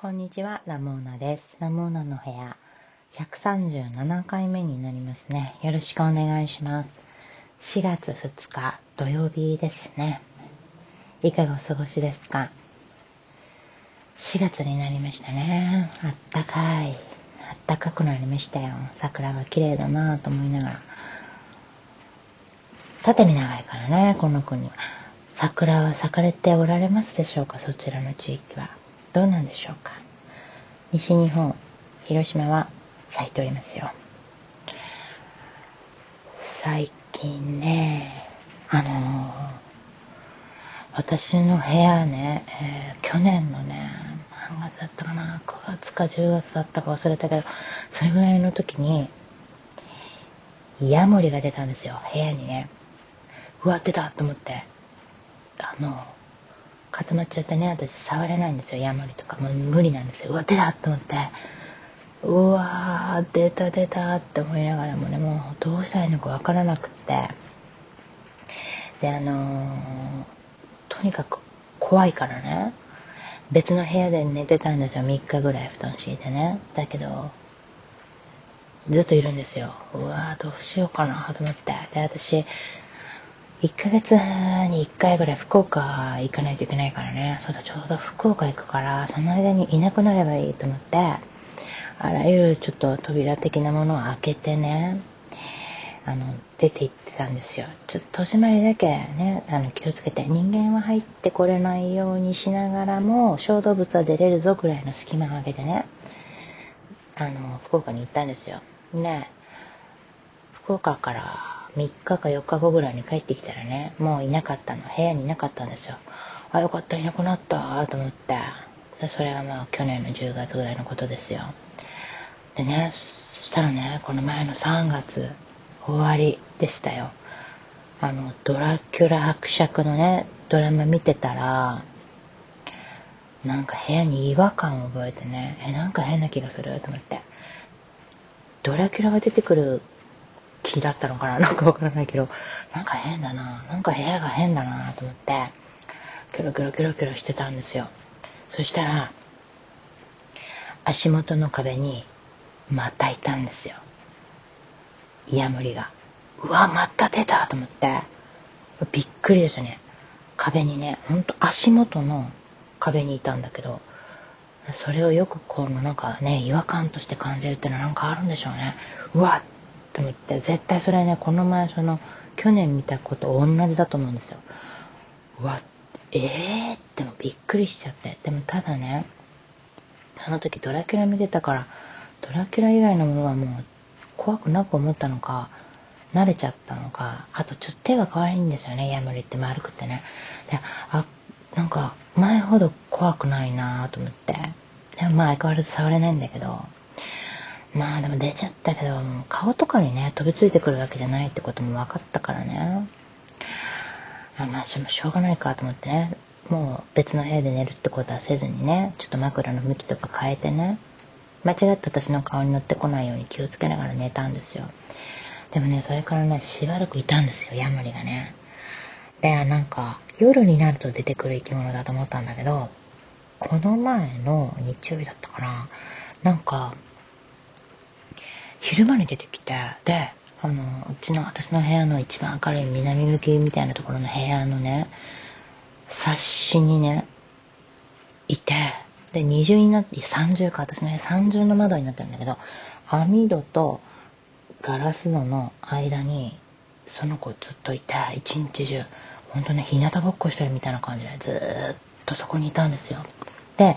こんにちは、ラモーナです。ラモーナの部屋、137回目になりますね。よろしくお願いします。4月2日土曜日ですね。いかがお過ごしですか ?4 月になりましたね。あったかい。あったかくなりましたよ。桜が綺麗だなぁと思いながら。縦に長いからね、この国。桜は咲かれておられますでしょうか？そちらの地域は。どうなんでしょうか？西日本、広島は咲いておりますよ。最近ね、あのー、私の部屋ね、えー、去年のね、何月だったかな、9月か10月だったか忘れたけど、それぐらいの時に、ヤモリが出たんですよ、部屋にね。うわ、出たと思って。あの、固まっちゃってね、私触れないんですよ、ヤモリとか。もう無理なんですよ。うわ、出たと思って。うわー、出た出たって思いながらもね、もうどうしたらいいのかわからなくって。で、あのー、とにかく怖いからね、別の部屋で寝てたんですよ、3日ぐらい布団敷いてね。だけど、ずっといるんですよ。うわー、どうしようかなと思って。で、私、1ヶ月に1回ぐらい福岡行かないといけないからね。そうだ、ちょうど福岡行くから、その間にいなくなればいいと思って、あらゆるちょっと扉的なものを開けてね、あの、出て行ってたんですよ。ちょっと戸締まりだけね、あの、気をつけて、人間は入ってこれないようにしながらも、小動物は出れるぞぐらいの隙間を開けてね、あの、福岡に行ったんですよ。ね、福岡から3日か4日後ぐらいに帰ってきたらね、もういなかったの。部屋にいなかったんですよ。あ、よかった、いなくなったと思って。それはまあ去年の10月ぐらいのことですよ。でね、そしたらね、この前の3月終わりでしたよ。あの、ドラキュラ伯爵のね、ドラマ見てたら、なんか部屋に違和感を覚えてね、え、なんか変な気がすると思って。ドラキュラが出てくる気だったのかな？なんかわからないけど、なんか変だななんか部屋が変だなと思って、キョロキョロキョロキョロしてたんですよ。そしたら、足元の壁に、またいたんですよ。イヤモリが。うわ、また出たと思って、びっくりですね。壁にね、ほんと足元の壁にいたんだけど、それをよくこのなんかね、違和感として感じるっていうのはなんかあるんでしょうね。うわと思って、絶対それね、この前その、去年見たこと同じだと思うんですよ。うわ、ええー、ってもびっくりしちゃって。でもただね、その時ドラキュラ見てたから、ドラキュラ以外のものはもう怖くなく思ったのか、慣れちゃったのか、あとちょっと手が可愛いんですよね、ヤムリって丸くてね。で、あ、なんか前ほど怖くないなぁと思って。でもまあ相変わらず触れないんだけど、まあでも出ちゃったけど、顔とかにね、飛びついてくるわけじゃないってことも分かったからね。あまあ、しょうがないかと思ってね、もう別の部屋で寝るってことはせずにね、ちょっと枕の向きとか変えてね、間違って私の顔に乗ってこないように気をつけながら寝たんですよ。でもね、それからね、しばらくいたんですよ、ヤモリがね。で、なんか、夜になると出てくる生き物だと思ったんだけど、この前の日曜日だったかな、なんか、昼間に出てきて、で、あの、うちの、私の部屋の一番明るい南向きみたいなところの部屋のね、冊子にね、いて、で、二重になって、三重か、私の部屋三重の窓になってるんだけど、網戸とガラス戸の間に、その子ずっといて、一日中、ほんとね、日向ぼっこしてるみたいな感じで、ずーっとそこにいたんですよ。で、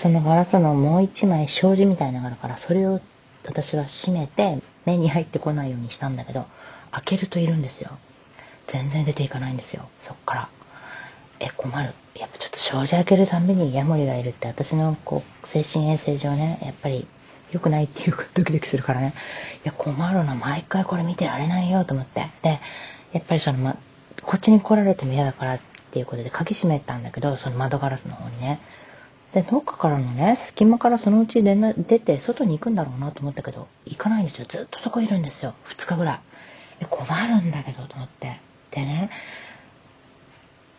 そのガラス戸のもう一枚障子みたいなのがあるから、それを私は閉めて目に入ってこないようにしたんだけど、開けるといるんですよ。全然出ていかないんですよ、そっから。え、困る。やっぱちょっと障子開けるたんびにヤモリがいるって私のこう、精神衛生上ね、やっぱり良くないっていうかドキドキするからね。いや、困るな。毎回これ見てられないよと思って。で、やっぱりその、ま、こっちに来られても嫌だからっていうことで鍵閉めたんだけど、その窓ガラスの方にね。で、どっかからのね、隙間からそのうち出な出て、外に行くんだろうなと思ったけど、行かないんですよ。ずっとそこいるんですよ。2日ぐらい。困るんだけど、と思って。でね、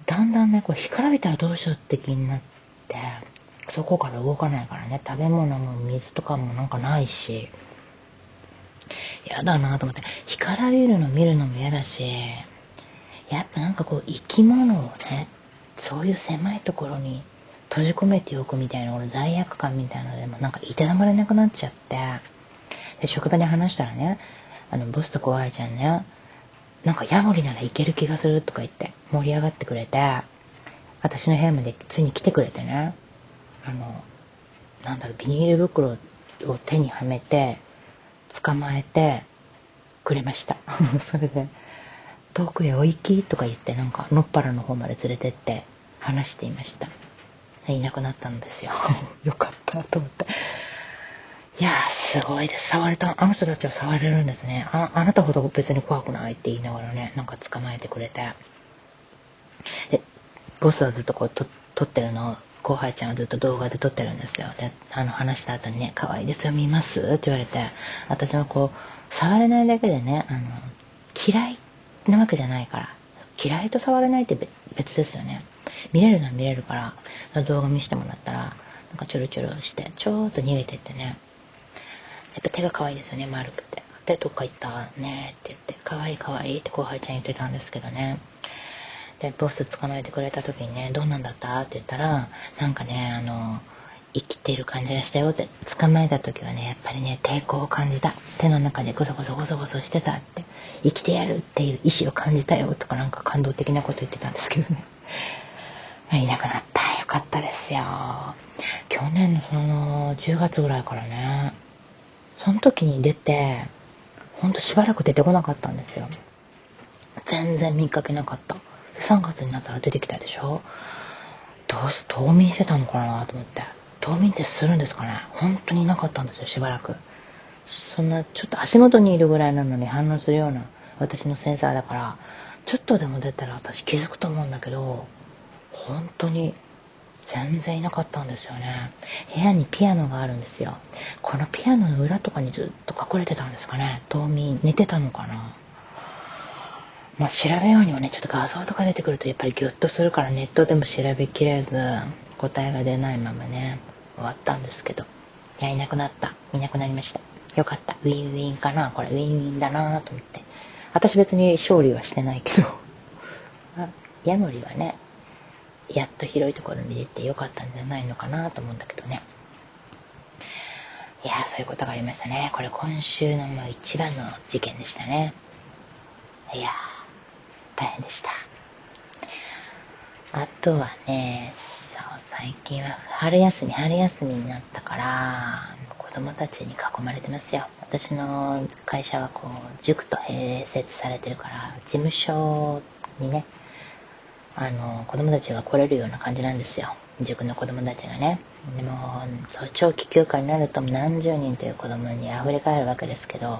だんだんね、こう、干からびたらどうしようって気になって、そこから動かないからね、食べ物も水とかもなんかないし、嫌だなと思って、干からびるの見るのも嫌だし、やっぱなんかこう生き物をね、そういう狭いところに閉じ込めておくみたいな、俺罪悪感みたいなのでもなんかいたたまれなくなっちゃって、で、職場で話したらね、あの、ボスと小原ちゃんね、なんかヤモリならいける気がするとか言って盛り上がってくれて、私の部屋までついに来てくれてね、あの、なんだろう、ビニール袋を手にはめて、捕まえてくれました。それで、遠くへお行きとか言って、なんか、のっぱらの方まで連れてって話していました。いなくなったんですよ。よかったと思って。いやー、すごいです。触れた、あの人たちは触れるんですね。あ、あなたほど別に怖くないって言いながらね、なんか捕まえてくれて。で、ボスはずっとこう、と、撮ってるのを、後輩ちゃんはずっと動画で撮ってるんですよ。で、あの、話した後にね、可愛いですよ、見ます？って言われて、私もこう、触れないだけでね、あの、嫌いなわけじゃないから、嫌いと触れないって別ですよね。見れるのは見れるから、動画見せてもらったら、なんかチョロチョロして、ちょーっと逃げてってね、やっぱ手が可愛いですよね、丸くて。で、どっか行ったねって言って、可愛い可愛いって後輩ちゃん言ってたんですけどね。で、ボス捕まえてくれた時にね、どんなんだったって言ったら、なんかね、あの、生きている感じがしたよって、捕まえた時はね、やっぱりね、抵抗を感じた。手の中でゴソゴソゴソゴソしてたって、生きてやるっていう意志を感じたよとかなんか感動的なこと言ってたんですけどね。いなくなった。よかったですよ。去年のその10月ぐらいからね、その時に出て、ほんとしばらく出てこなかったんですよ。全然見かけなかった。3月になったら出てきたでしょどうし、冬眠してたのかなと思って。冬眠ってするんですかね本当にいなかったんですよ、しばらく。そんな、ちょっと足元にいるぐらいなのに反応するような私のセンサーだから、ちょっとでも出たら私気づくと思うんだけど、本当に全然いなかったんですよね。部屋にピアノがあるんですよ。このピアノの裏とかにずっと隠れてたんですかね。冬眠、寝てたのかな。まあ調べようにもね、ちょっと画像とか出てくるとやっぱりギュッとするからネットでも調べきれず、答えが出ないままね、終わったんですけど。いや、いなくなった。いなくなりました。よかった。ウィンウィンかなこれウィンウィンだなと思って。私別に勝利はしてないけど。ヤモリはね、やっと広いところ見れてよかったんじゃないのかなと思うんだけどね。いやそういうことがありましたね。これ今週のもう一番の事件でしたね。いや大変でした。あとはね、最近は春休み、春休みになったから、子供たちに囲まれてますよ。私の会社はこう、塾と併設されてるから、事務所にね、あの、子供たちが来れるような感じなんですよ。塾の子供たちがね。でも、そう、長期休暇になると何十人という子供に溢れ返るわけですけど、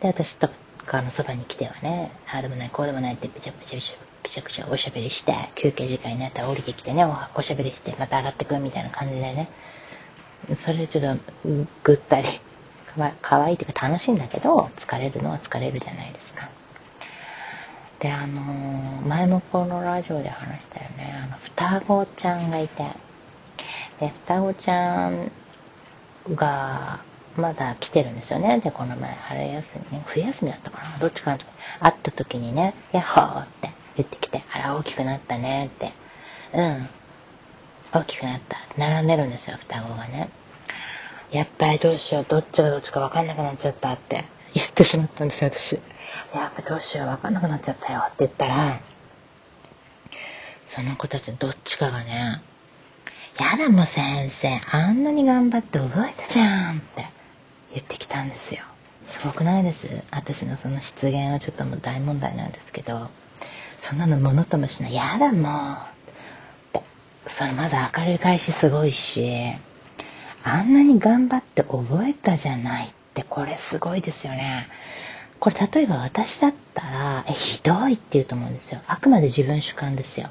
で、私とかのそばに来てはね、ああでもない、こうでもないってピチャピチャピチャピチャおしゃべりして、休憩時間になったら降りてきてね、おしゃべりして、また上がってくみたいな感じでね、それでちょっと、ぐったり、かわいいっていうか楽しいんだけど、疲れるのは疲れるじゃないですか。で、あの、前もこのラジオで話したよね。あの、双子ちゃんがいて、で、双子ちゃんが、まだ来てるんですよね。で、この前、春休み、冬休みだったかなどっちかなと会った時にね、ヤッホーって言ってきて、あら、大きくなったねって。うん。大きくなった。並んでるんですよ、双子がね。やっぱりどうしよう、どっちがどっちか分かんなくなっちゃったって言ってしまったんですよ、私。やっぱどうしよう分かんなくなっちゃったよって言ったら、その子たちどっちかがね、やだもう先生、あんなに頑張って覚えたじゃんって言ってきたんですよ。すごくないです？私のその失言はちょっともう大問題なんですけど、そんなのものともしない。やだもう。それまず明るい返しすごいし、あんなに頑張って覚えたじゃないってこれすごいですよね。これ例えば私だったら、え、ひどいって言うと思うんですよ。あくまで自分主観ですよ。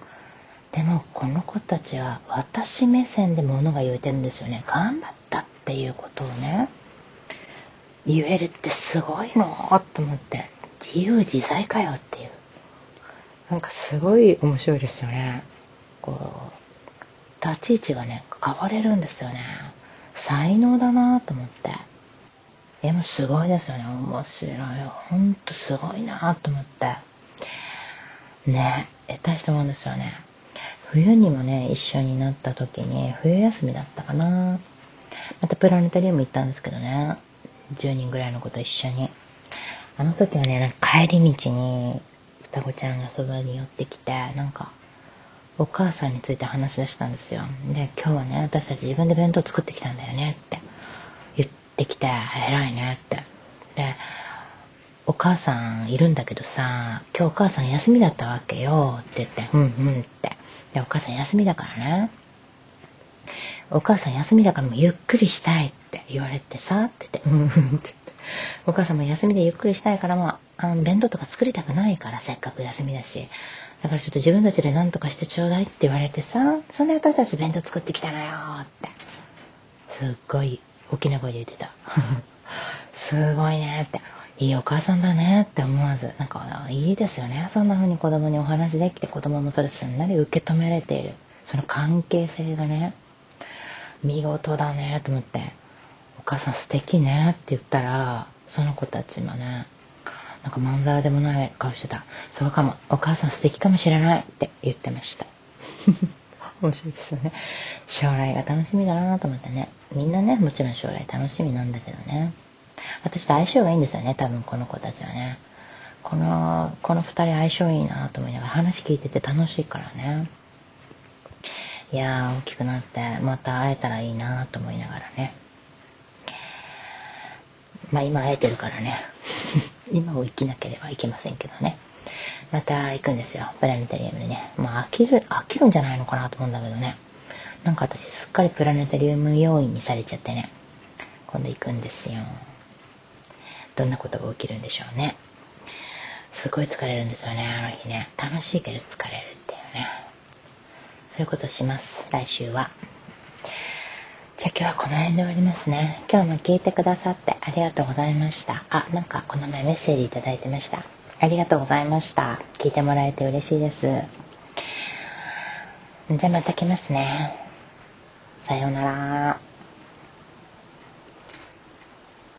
でも、この子たちは私目線で物が言えてるんですよね。頑張ったっていうことをね、言えるってすごいのと思って、自由自在かよっていう。なんかすごい面白いですよね。こう、立ち位置がね、変われるんですよね。才能だなと思って。でもすごいですよね。面白い。ほんとすごいなと思って。ね、大したもんですよね。冬にもね、一緒になった時に、冬休みだったかな。またプラネタリウム行ったんですけどね。10人ぐらいの子と一緒に。あの時はね、なんか帰り道に、双子ちゃんがそばに寄ってきて、なんか、お母さんについて話し出したんですよ。で、今日はね、私たち自分で弁当作ってきたんだよねって言ってきて、偉いねって。で、お母さんいるんだけどさ、今日お母さん休みだったわけよって言って、うんうんって。で、お母さん休みだからね。お母さん休みだからもうゆっくりしたいって言われてさ、って言って、うんうんって言って。お母さんも休みでゆっくりしたいからもう、あの、弁当とか作りたくないから、せっかく休みだし。だからちょっと自分たちで何とかしてちょうだいって言われてさ、そんで私たち弁当作ってきたのよって。すっごい大きな声で言ってた。すごいねって。いいお母さんだねって思わず、なんかいいですよね。そんな風に子供にお話できて子供もそれすんなり受け止められている。その関係性がね、見事だねと思って、お母さん素敵ねって言ったら、その子たちもね、なんかまんざらでもない顔してた。そうかも。お母さん素敵かもしれないって言ってました。面白いですよね。将来が楽しみだなと思ってね。みんなね、もちろん将来楽しみなんだけどね。私と相性がいいんですよね、多分この子たちはね。この、この二人相性いいなと思いながら話聞いてて楽しいからね。いやー、大きくなってまた会えたらいいなと思いながらね。まあ今会えてるからね。今を生きなければいけませんけどね。また行くんですよ。プラネタリウムにね。まあ飽きる、飽きるんじゃないのかなと思うんだけどね。なんか私すっかりプラネタリウム要員にされちゃってね。今度行くんですよ。どんなことが起きるんでしょうね。すごい疲れるんですよね、あの日ね。楽しいけど疲れるっていうね。そういうことします、来週は。じゃあ今日はこの辺で終わりますね。今日も聞いてくださってありがとうございました。あ、なんかこの前メッセージいただいてました。ありがとうございました。聞いてもらえて嬉しいです。じゃあまた来ますね。さようなら。